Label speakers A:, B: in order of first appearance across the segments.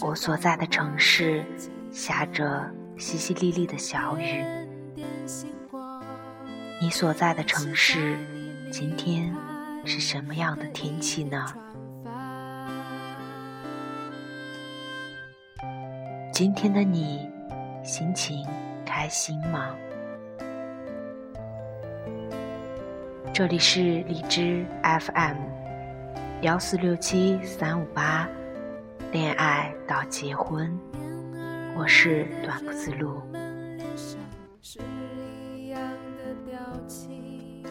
A: 我
B: 所在的城市下着淅淅沥沥的小雨，你所在的城市今天是什么样的天气呢？今天的你心情开心吗？这里是荔枝 FM 幺四六七三五八，恋爱到结婚，我是短不自路。
A: 是一样的表情，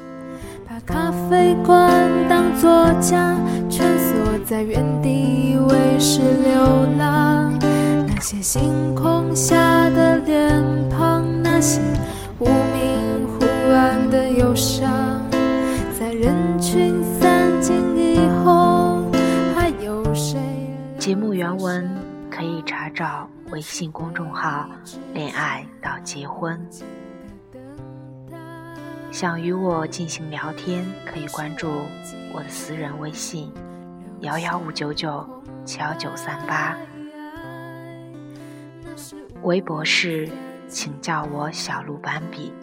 A: 把咖啡馆当作家，蜷缩在原地，以为是流浪。那些星空下的脸庞，那些
B: 节目原文可以查找微信公众号“恋爱到结婚”。想与我进行聊天，可以关注我的私人微信：幺幺五九九七幺九三八。微博是请叫我小鹿斑比，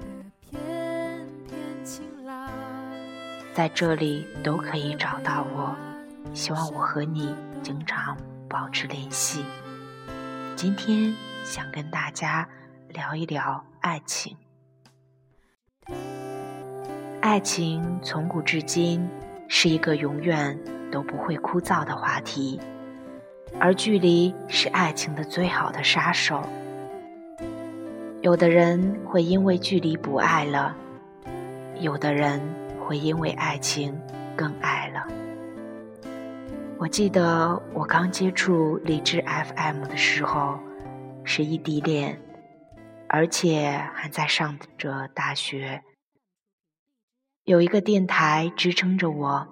B: 在这里都可以找到我。希望我和你经常保持联系。今天想跟大家聊一聊爱情。爱情从古至今是一个永远都不会枯燥的话题，而距离是爱情的最好的杀手。有的人会因为距离不爱了，有的人会因为爱情更爱了。我记得我刚接触荔枝 FM 的时候，是异地恋，而且还在上着大学。有一个电台支撑着我，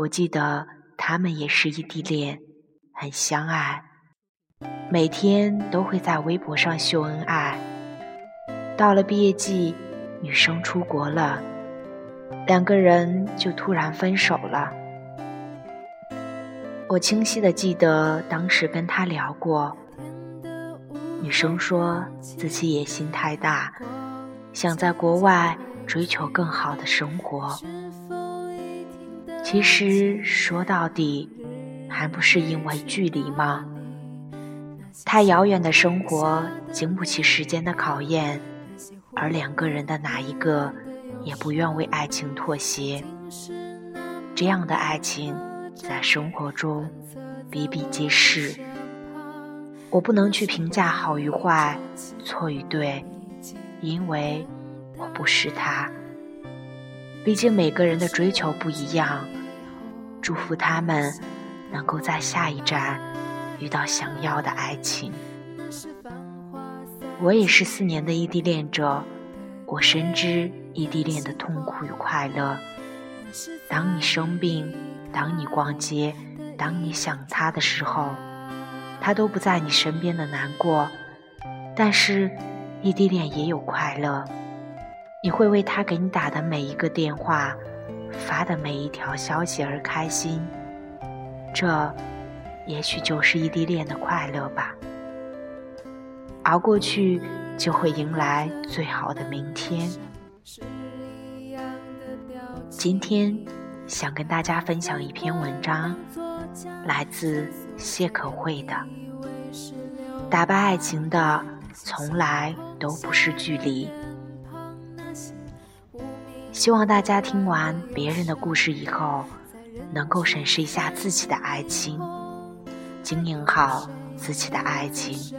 B: 我记得他们也是异地恋，很相爱，每天都会在微博上秀恩爱。到了毕业季，女生出国了，两个人就突然分手了。我清晰的记得当时跟他聊过，女生说自己野心太大，想在国外追求更好的生活。其实说到底，还不是因为距离吗？太遥远的生活经不起时间的考验，而两个人的哪一个也不愿为爱情妥协。这样的爱情。在生活中比比皆是，我不能去评价好与坏、错与对，因为我不是他。毕竟每个人的追求不一样，祝福他们能够在下一站遇到想要的爱情。我也是四年的异地恋者，我深知异地恋的痛苦与快乐。当你生病，当你逛街，当你想他的时候，他都不在你身边的难过。但是，异地恋也有快乐，你会为他给你打的每一个电话、发的每一条消息而开心。这，也许就是异地恋的快乐吧。熬过去，就会迎来最好的明天。今天。想跟大家分享一篇文章，来自谢可慧的《打败爱情的从来都不是距离》。希望大家听完别人的故事以后，能够审视一下自己的爱情。经营好自己的爱情。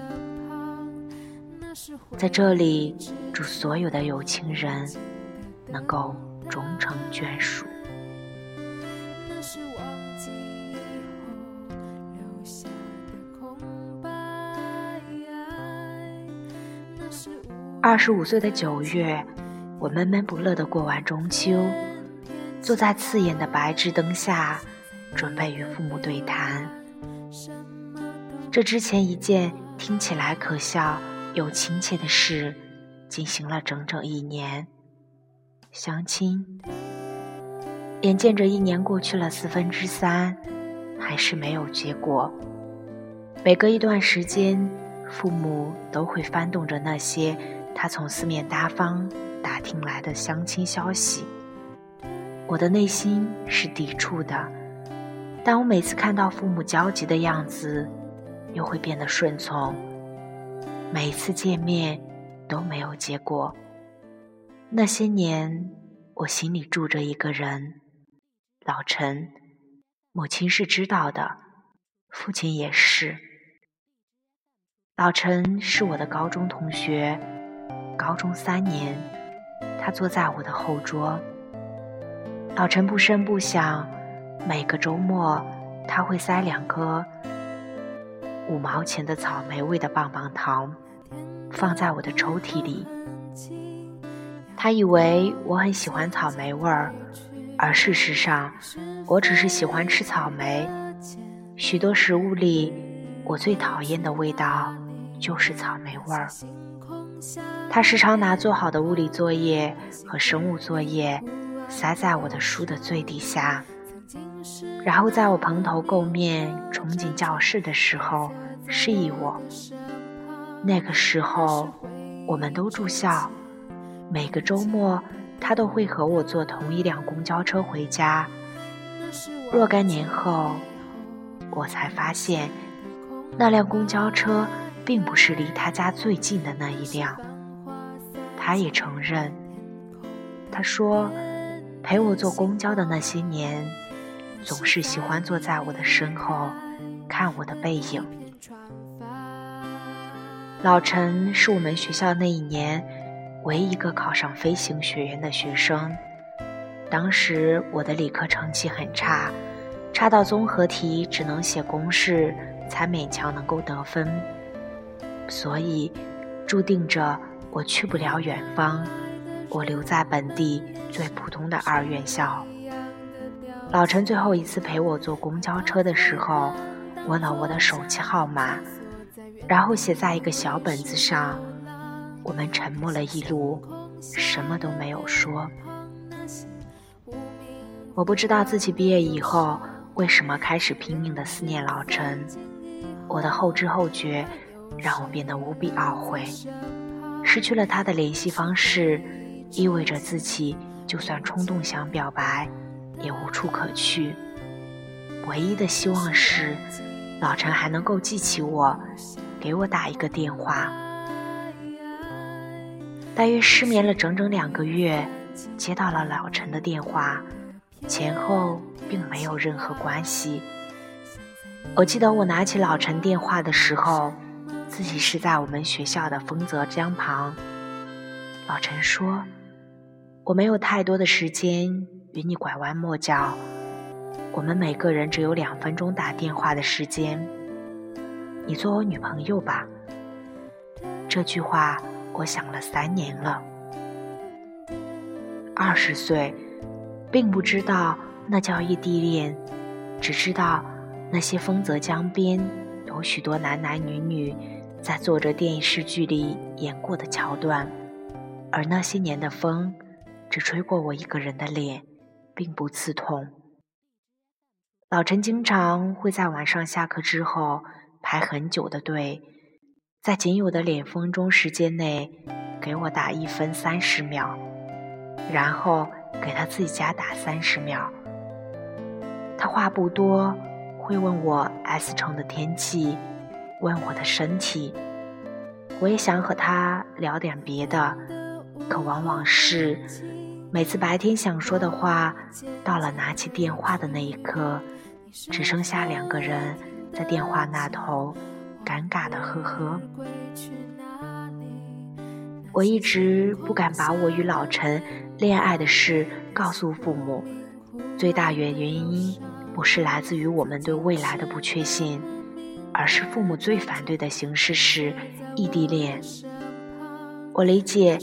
B: 在这里，祝所有的有情人能够终成眷属。二十五岁的九月，我闷闷不乐地过完中秋，坐在刺眼的白炽灯下，准备与父母对谈。这之前一件听起来可笑又亲切的事，进行了整整一年。相亲，眼见着一年过去了四分之三，还是没有结果。每隔一段时间，父母都会翻动着那些。他从四面八方打听来的相亲消息，我的内心是抵触的，但我每次看到父母焦急的样子，又会变得顺从。每次见面都没有结果。那些年，我心里住着一个人，老陈，母亲是知道的，父亲也是。老陈是我的高中同学。高中三年，他坐在我的后桌。老陈不声不响，每个周末他会塞两颗五毛钱的草莓味的棒棒糖，放在我的抽屉里。他以为我很喜欢草莓味儿，而事实上，我只是喜欢吃草莓。许多食物里，我最讨厌的味道就是草莓味儿。他时常拿做好的物理作业和生物作业塞在我的书的最底下，然后在我蓬头垢面冲进教室的时候示意我。那个时候，我们都住校，每个周末他都会和我坐同一辆公交车回家。若干年后，我才发现，那辆公交车。并不是离他家最近的那一辆，他也承认。他说，陪我坐公交的那些年，总是喜欢坐在我的身后，看我的背影。老陈是我们学校那一年唯一一个考上飞行学院的学生。当时我的理科成绩很差，差到综合题只能写公式，才勉强能够得分。所以，注定着我去不了远方，我留在本地最普通的二院校。老陈最后一次陪我坐公交车的时候，问了我的手机号码，然后写在一个小本子上。我们沉默了一路，什么都没有说。我不知道自己毕业以后为什么开始拼命的思念老陈，我的后知后觉。让我变得无比懊悔，失去了他的联系方式，意味着自己就算冲动想表白，也无处可去。唯一的希望是，老陈还能够记起我，给我打一个电话。大约失眠了整整两个月，接到了老陈的电话，前后并没有任何关系。我记得我拿起老陈电话的时候。自己是在我们学校的丰泽江旁。老陈说：“我没有太多的时间与你拐弯抹角，我们每个人只有两分钟打电话的时间。你做我女朋友吧。”这句话我想了三年了。二十岁，并不知道那叫异地恋，只知道那些丰泽江边有许多男男女女。在做着电视剧里演过的桥段，而那些年的风，只吹过我一个人的脸，并不刺痛。老陈经常会在晚上下课之后排很久的队，在仅有的脸风中时间内给我打一分三十秒，然后给他自己家打三十秒。他话不多，会问我 S 城的天气。问我的身体，我也想和他聊点别的，可往往是每次白天想说的话，到了拿起电话的那一刻，只剩下两个人在电话那头尴尬的呵呵。我一直不敢把我与老陈恋爱的事告诉父母，最大原原因不是来自于我们对未来的不确信，而是父母最反对的形式是异地恋。我理解，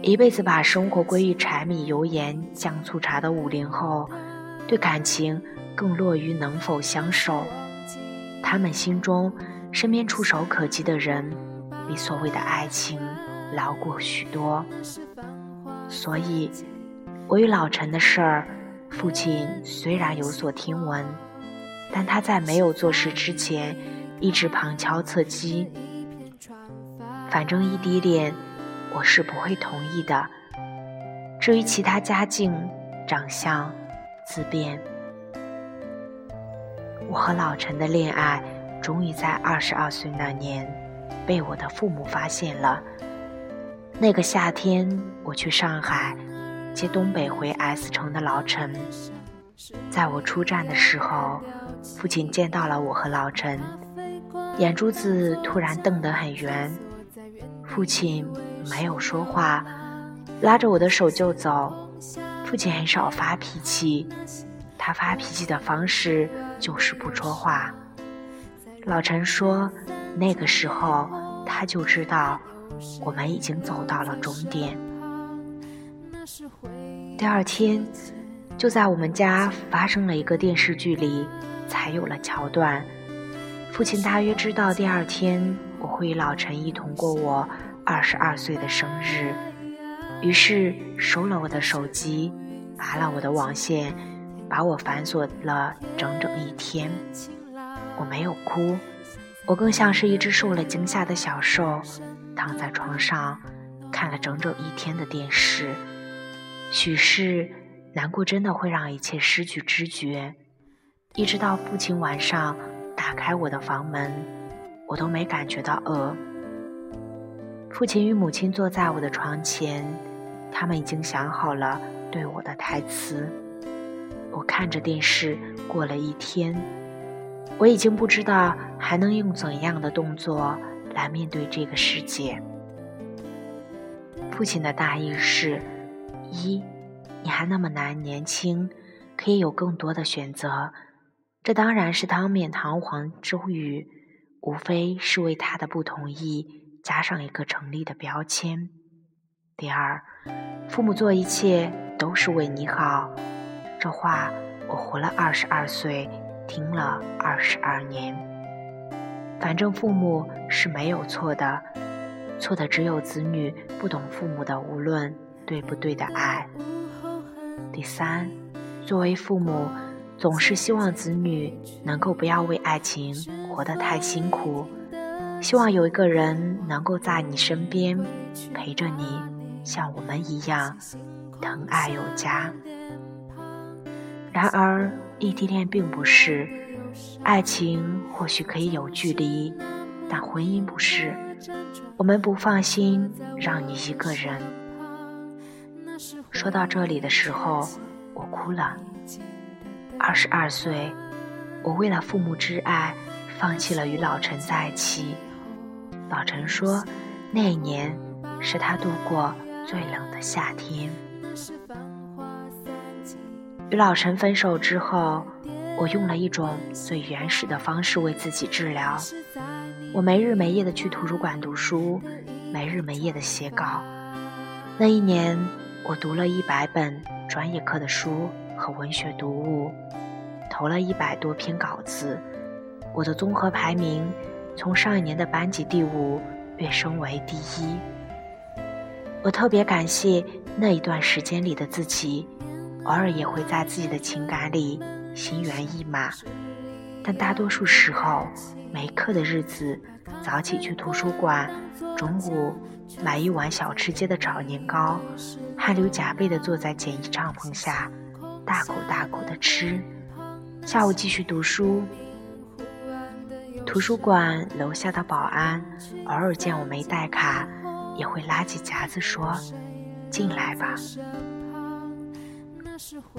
B: 一辈子把生活归于柴米油盐酱醋茶的五零后，对感情更落于能否相守。他们心中身边触手可及的人，比所谓的爱情。牢固许多，所以，我与老陈的事儿，父亲虽然有所听闻，但他在没有做事之前，一直旁敲侧击。反正异地恋，我是不会同意的。至于其他家境、长相，自便。我和老陈的恋爱，终于在二十二岁那年，被我的父母发现了。那个夏天，我去上海接东北回 S 城的老陈。在我出站的时候，父亲见到了我和老陈，眼珠子突然瞪得很圆。父亲没有说话，拉着我的手就走。父亲很少发脾气，他发脾气的方式就是不说话。老陈说，那个时候他就知道。我们已经走到了终点。第二天，就在我们家发生了一个电视剧里，才有了桥段。父亲大约知道第二天我会与老陈一同过我二十二岁的生日，于是收了我的手机，拔了我的网线，把我反锁了整整一天。我没有哭，我更像是一只受了惊吓的小兽。躺在床上看了整整一天的电视，许是难过真的会让一切失去知觉。一直到父亲晚上打开我的房门，我都没感觉到饿。父亲与母亲坐在我的床前，他们已经想好了对我的台词。我看着电视过了一天，我已经不知道还能用怎样的动作。来面对这个世界。父亲的大意是：一，你还那么难年轻，可以有更多的选择。这当然是当面堂皇之语，无非是为他的不同意加上一个成立的标签。第二，父母做一切都是为你好。这话我活了二十二岁，听了二十二年。反正父母是没有错的，错的只有子女不懂父母的无论对不对的爱。第三，作为父母，总是希望子女能够不要为爱情活得太辛苦，希望有一个人能够在你身边陪着你，像我们一样疼爱有加。然而，异地恋并不是。爱情或许可以有距离，但婚姻不是。我们不放心让你一个人。说到这里的时候，我哭了。二十二岁，我为了父母之爱，放弃了与老陈在一起。老陈说，那一年是他度过最冷的夏天。与老陈分手之后。我用了一种最原始的方式为自己治疗，我没日没夜的去图书馆读书，没日没夜的写稿。那一年，我读了一百本专业课的书和文学读物，投了一百多篇稿子。我的综合排名从上一年的班级第五跃升为第一。我特别感谢那一段时间里的自己，偶尔也会在自己的情感里。心猿意马，但大多数时候，没课的日子，早起去图书馆，中午买一碗小吃街的炒年糕，汗流浃背的坐在简易帐篷下，大口大口的吃，下午继续读书。图书馆楼下的保安偶尔见我没带卡，也会拉起夹子说：“进来吧。”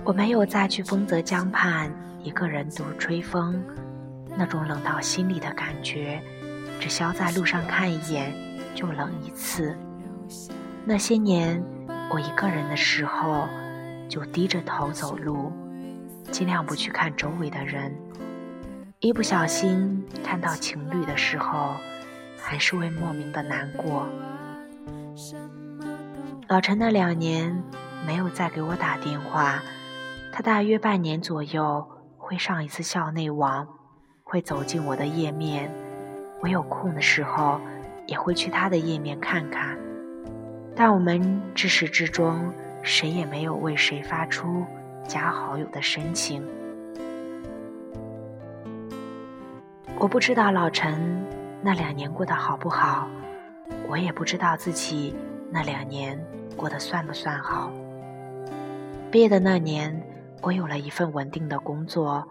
B: 我没有再去丰泽江畔一个人独吹风，那种冷到心里的感觉，只需要在路上看一眼就冷一次。那些年，我一个人的时候，就低着头走路，尽量不去看周围的人。一不小心看到情侣的时候，还是会莫名的难过。老陈那两年没有再给我打电话，他大约半年左右会上一次校内网。会走进我的页面，我有空的时候也会去他的页面看看。但我们至始至终谁也没有为谁发出加好友的申请。我不知道老陈那两年过得好不好，我也不知道自己那两年过得算不算好。毕业的那年，我有了一份稳定的工作。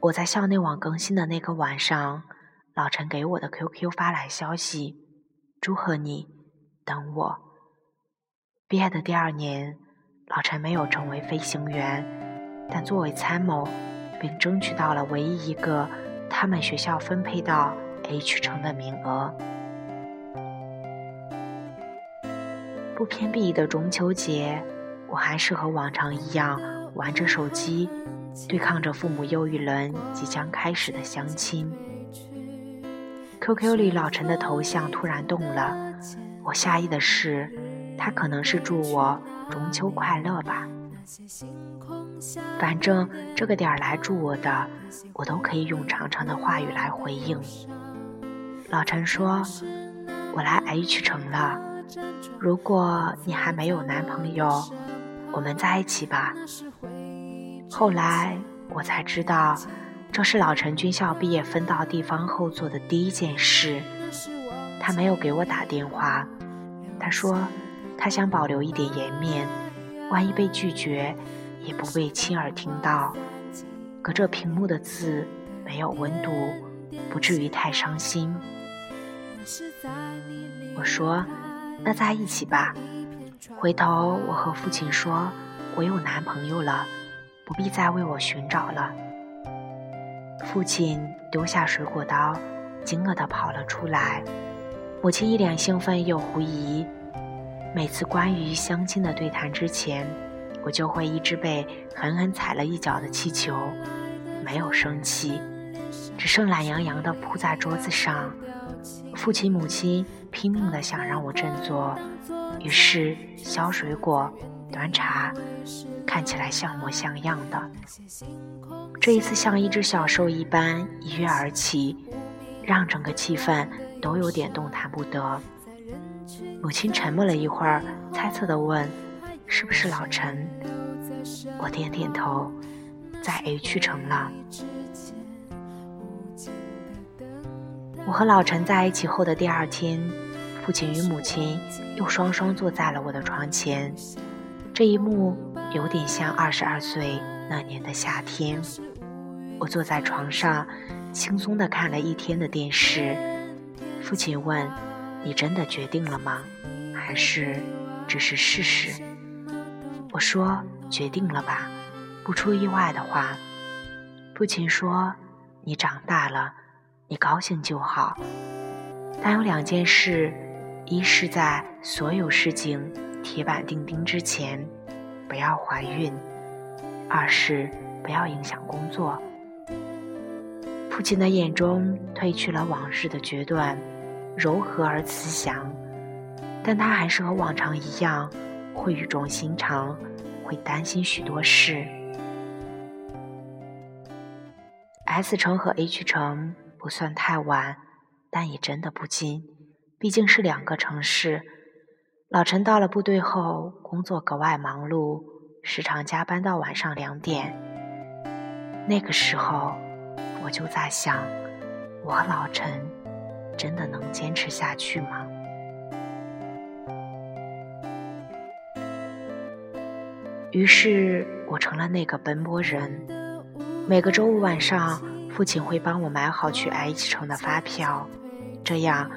B: 我在校内网更新的那个晚上，老陈给我的 QQ 发来消息，祝贺你，等我。毕业的第二年，老陈没有成为飞行员，但作为参谋，并争取到了唯一一个他们学校分配到 H 城的名额。不偏不倚的中秋节，我还是和往常一样玩着手机。对抗着父母又一轮即将开始的相亲。QQ 里老陈的头像突然动了，我下意的是，他可能是祝我中秋快乐吧。反正这个点儿来祝我的，我都可以用长长的话语来回应。老陈说：“我来 H 城了，如果你还没有男朋友，我们在一起吧。”后来我才知道，这是老陈军校毕业分到地方后做的第一件事。他没有给我打电话，他说他想保留一点颜面，万一被拒绝，也不被亲耳听到。隔着屏幕的字没有温度，不至于太伤心。我说那在一起吧。回头我和父亲说，我有男朋友了。不必再为我寻找了。父亲丢下水果刀，惊愕地跑了出来。母亲一脸兴奋又狐疑。每次关于相亲的对谈之前，我就会一直被狠狠踩了一脚的气球，没有生气，只剩懒洋洋地铺在桌子上。父亲、母亲拼命地想让我振作，于是削水果。端茶，看起来像模像样的。这一次像一只小兽一般一跃而起，让整个气氛都有点动弹不得。母亲沉默了一会儿，猜测地问：“是不是老陈？”我点点头，在 H 城了。我和老陈在一起后的第二天，父亲与母亲又双双坐在了我的床前。这一幕有点像二十二岁那年的夏天，我坐在床上，轻松地看了一天的电视。父亲问：“你真的决定了吗？还是只是试试？”我说：“决定了吧，不出意外的话。”父亲说：“你长大了，你高兴就好。但有两件事，一是在所有事情。”铁板钉钉之前，不要怀孕；二是不要影响工作。父亲的眼中褪去了往日的决断，柔和而慈祥，但他还是和往常一样，会语重心长，会担心许多事。S 城和 H 城不算太晚，但也真的不近，毕竟是两个城市。老陈到了部队后，工作格外忙碌，时常加班到晚上两点。那个时候，我就在想，我老陈真的能坚持下去吗？于是我成了那个奔波人。每个周五晚上，父亲会帮我买好去 H 城的发票，这样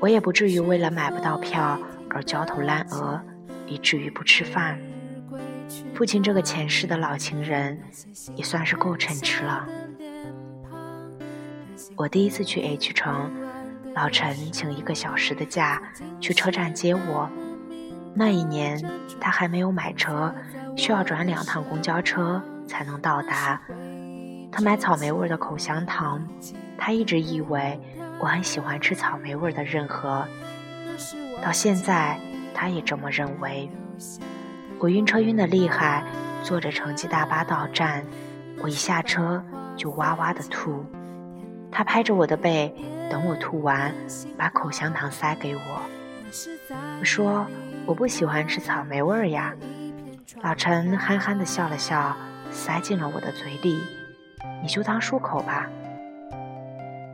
B: 我也不至于为了买不到票。而焦头烂额，以至于不吃饭。父亲这个前世的老情人，也算是够称职了。我第一次去 H 城，老陈请一个小时的假去车站接我。那一年他还没有买车，需要转两趟公交车才能到达。他买草莓味的口香糖，他一直以为我很喜欢吃草莓味的任何。到现在，他也这么认为。我晕车晕的厉害，坐着城际大巴到站，我一下车就哇哇的吐。他拍着我的背，等我吐完，把口香糖塞给我。我说我不喜欢吃草莓味儿呀。老陈憨憨的笑了笑，塞进了我的嘴里。你就当漱口吧。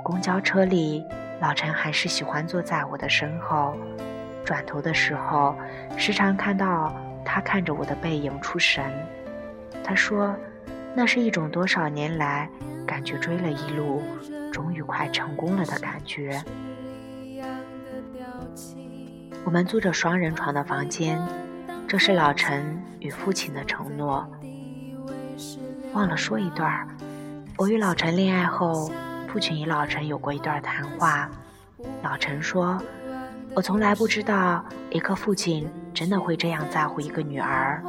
B: 公交车里，老陈还是喜欢坐在我的身后，转头的时候，时常看到。他看着我的背影出神，他说：“那是一种多少年来感觉追了一路，终于快成功了的感觉。”我们租着双人床的房间，这是老陈与父亲的承诺。忘了说一段我与老陈恋爱后，父亲与老陈有过一段谈话。老陈说。我从来不知道一个父亲真的会这样在乎一个女儿。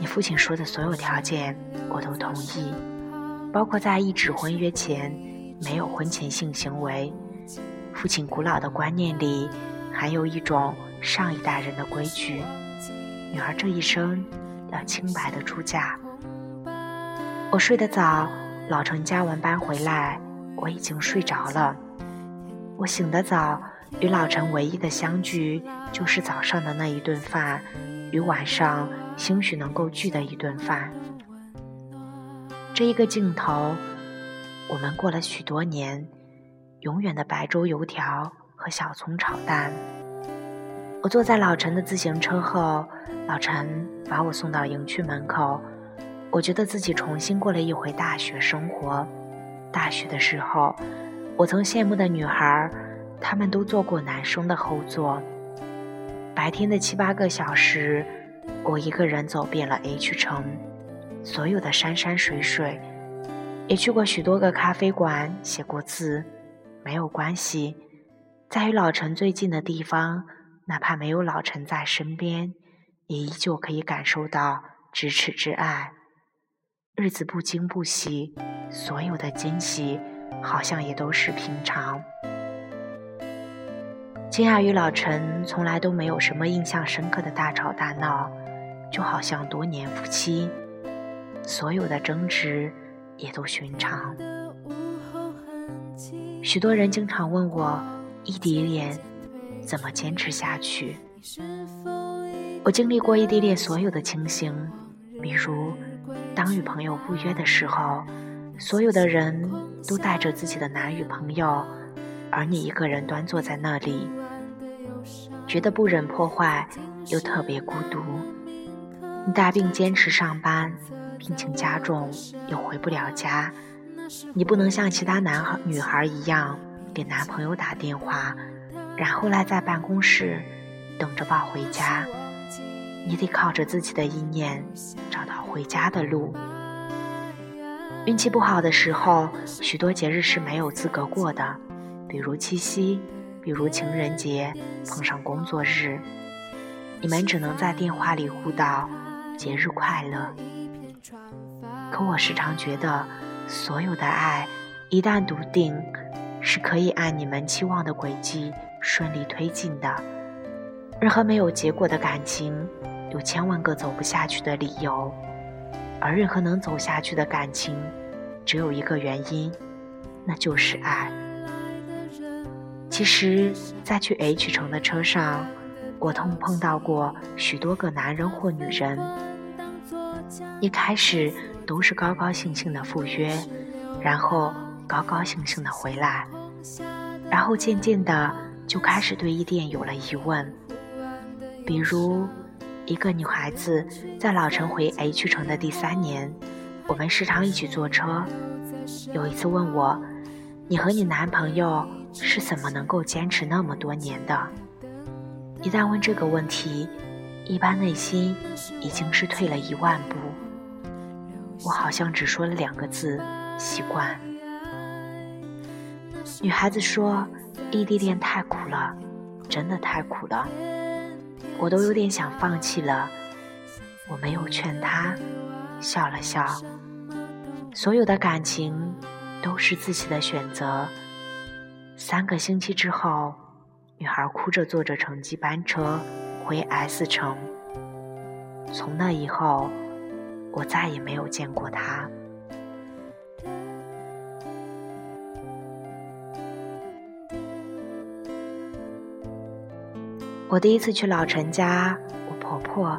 B: 你父亲说的所有条件我都同意，包括在一纸婚约前没有婚前性行为。父亲古老的观念里含有一种上一代人的规矩：女儿这一生要清白的出嫁。我睡得早，老陈加完班回来，我已经睡着了。我醒得早。与老陈唯一的相聚，就是早上的那一顿饭，与晚上兴许能够聚的一顿饭。这一个镜头，我们过了许多年，永远的白粥油条和小葱炒蛋。我坐在老陈的自行车后，老陈把我送到营区门口，我觉得自己重新过了一回大学生活。大学的时候，我曾羡慕的女孩。他们都坐过男生的后座。白天的七八个小时，我一个人走遍了 H 城，所有的山山水水，也去过许多个咖啡馆，写过字。没有关系，在与老陈最近的地方，哪怕没有老陈在身边，也依旧可以感受到咫尺之爱。日子不惊不喜，所有的惊喜，好像也都是平常。金亚与老陈从来都没有什么印象深刻的大吵大闹，就好像多年夫妻，所有的争执也都寻常。许多人经常问我，异地恋怎么坚持下去？我经历过异地恋所有的情形，比如当与朋友不约的时候，所有的人都带着自己的男女朋友，而你一个人端坐在那里。觉得不忍破坏，又特别孤独。你大病坚持上班，病情加重又回不了家。你不能像其他男孩女孩一样给男朋友打电话，然后赖在办公室等着抱回家。你得靠着自己的意念找到回家的路。运气不好的时候，许多节日是没有资格过的，比如七夕。比如情人节碰上工作日，你们只能在电话里互道“节日快乐”。可我时常觉得，所有的爱一旦笃定，是可以按你们期望的轨迹顺利推进的。任何没有结果的感情，有千万个走不下去的理由；而任何能走下去的感情，只有一个原因，那就是爱。其实，在去 H 城的车上，我碰碰到过许多个男人或女人。一开始都是高高兴兴的赴约，然后高高兴兴的回来，然后渐渐的就开始对异地有了疑问。比如，一个女孩子在老城回 H 城的第三年，我们时常一起坐车。有一次问我：“你和你男朋友？”是怎么能够坚持那么多年的？一旦问这个问题，一般内心已经是退了一万步。我好像只说了两个字：习惯。女孩子说，异地恋太苦了，真的太苦了，我都有点想放弃了。我没有劝他，笑了笑。所有的感情都是自己的选择。三个星期之后，女孩哭着坐着城际班车回 S 城。从那以后，我再也没有见过她。我第一次去老陈家，我婆婆，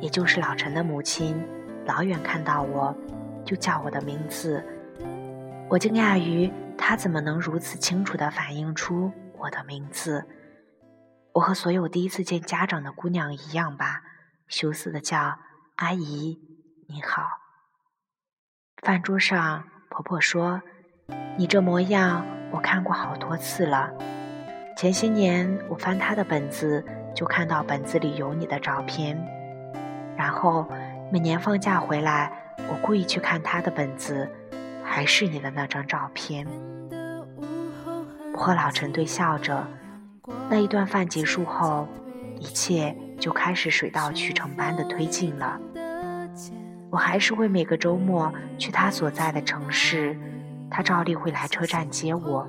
B: 也就是老陈的母亲，老远看到我，就叫我的名字。我惊讶于她怎么能如此清楚地反映出我的名字。我和所有第一次见家长的姑娘一样吧，羞涩地叫阿姨你好。饭桌上，婆婆说：“你这模样，我看过好多次了。”前些年，我翻他的本子，就看到本子里有你的照片。然后每年放假回来，我故意去看他的本子，还是你的那张照片。我和老陈对笑着。那一顿饭结束后，一切就开始水到渠成般的推进了。我还是会每个周末去他所在的城市，他照例会来车站接我。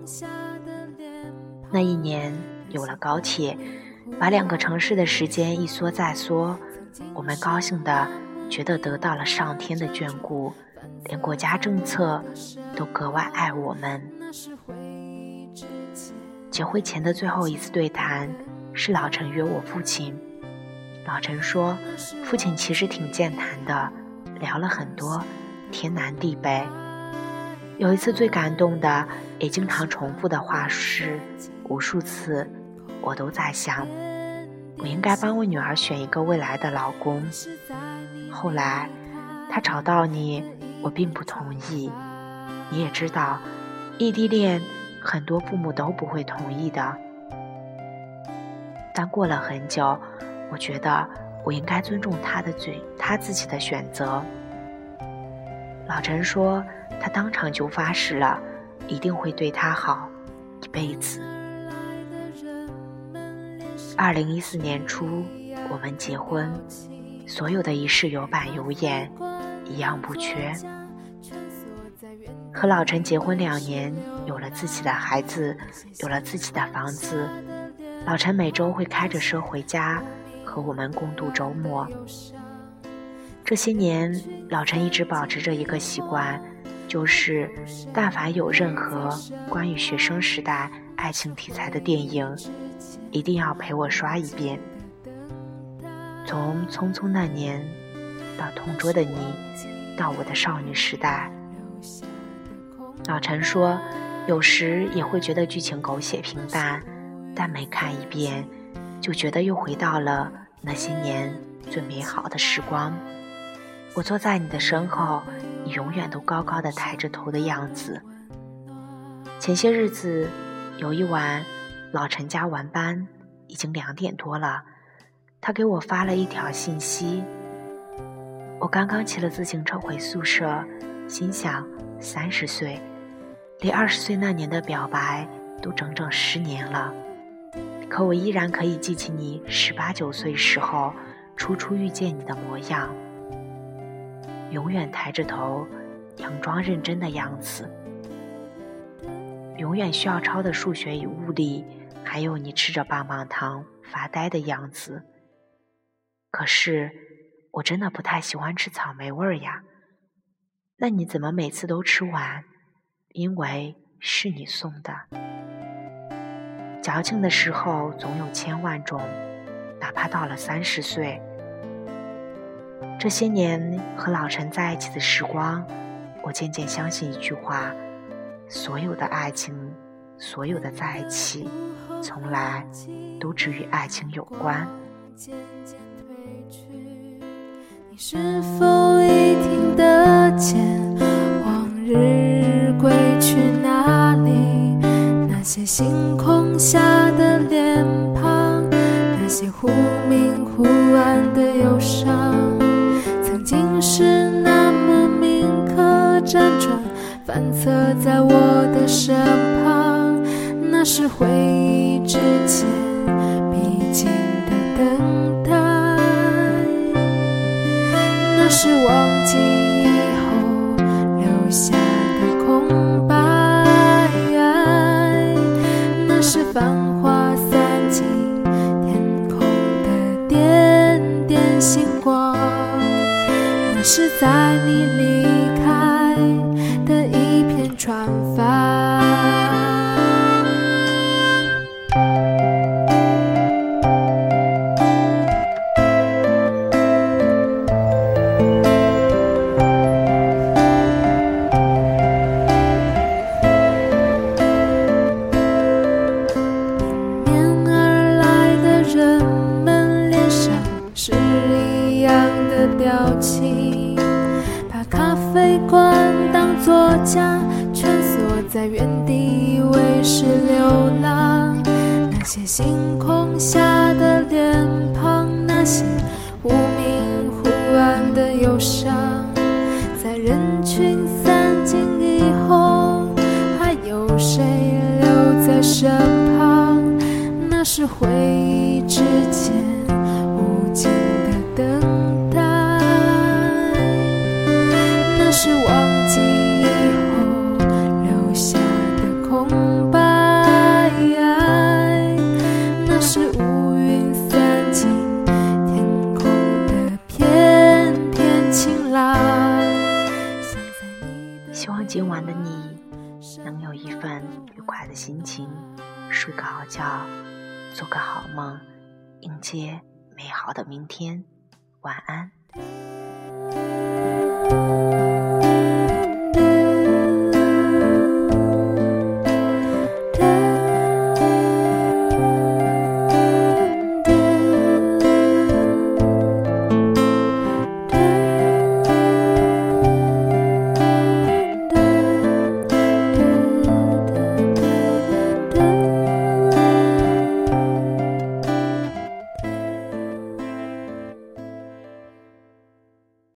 B: 那一年有了高铁，把两个城市的时间一缩再缩，我们高兴的觉得得到了上天的眷顾，连国家政策都格外爱我们。结婚前的最后一次对谈是老陈约我父亲，老陈说父亲其实挺健谈的，聊了很多天南地北。有一次最感动的，也经常重复的话是。无数次，我都在想，我应该帮我女儿选一个未来的老公。后来，他找到你，我并不同意。你也知道，异地恋很多父母都不会同意的。但过了很久，我觉得我应该尊重他的嘴，他自己的选择。老陈说，他当场就发誓了，一定会对她好，一辈子。二零一四年初，我们结婚，所有的仪式有板有眼，一样不缺。和老陈结婚两年，有了自己的孩子，有了自己的房子。老陈每周会开着车回家，和我们共度周末。这些年，老陈一直保持着一个习惯，就是但凡有任何关于学生时代爱情题材的电影。一定要陪我刷一遍。从《匆匆那年》到《同桌的你》，到我的少女时代。老陈说，有时也会觉得剧情狗血平淡，但每看一遍，就觉得又回到了那些年最美好的时光。我坐在你的身后，你永远都高高的抬着头的样子。前些日子，有一晚。老陈家完班，已经两点多了。他给我发了一条信息。我刚刚骑了自行车回宿舍，心想：三十岁，离二十岁那年的表白都整整十年了。可我依然可以记起你十八九岁时候初初遇见你的模样，永远抬着头，佯装认真的样子，永远需要抄的数学与物理。还有你吃着棒棒糖发呆的样子。可是我真的不太喜欢吃草莓味儿呀。那你怎么每次都吃完？因为是你送的。矫情的时候总有千万种，哪怕到了三十岁。这些年和老陈在一起的时光，我渐渐相信一句话：所有的爱情，所有的在一起。从来都只与爱情有关。
A: 你是否已听得见往日归去哪里？那些星空下的脸庞，那些忽明忽暗的忧伤，曾经是那么铭刻辗转反侧在我的身旁。那是回忆之前必经的等待，那是忘记以后留下的空白，那是繁华散尽天空的点点星光，那是在你离
B: 心情睡个好觉做个好梦迎接美好的明天。晚安。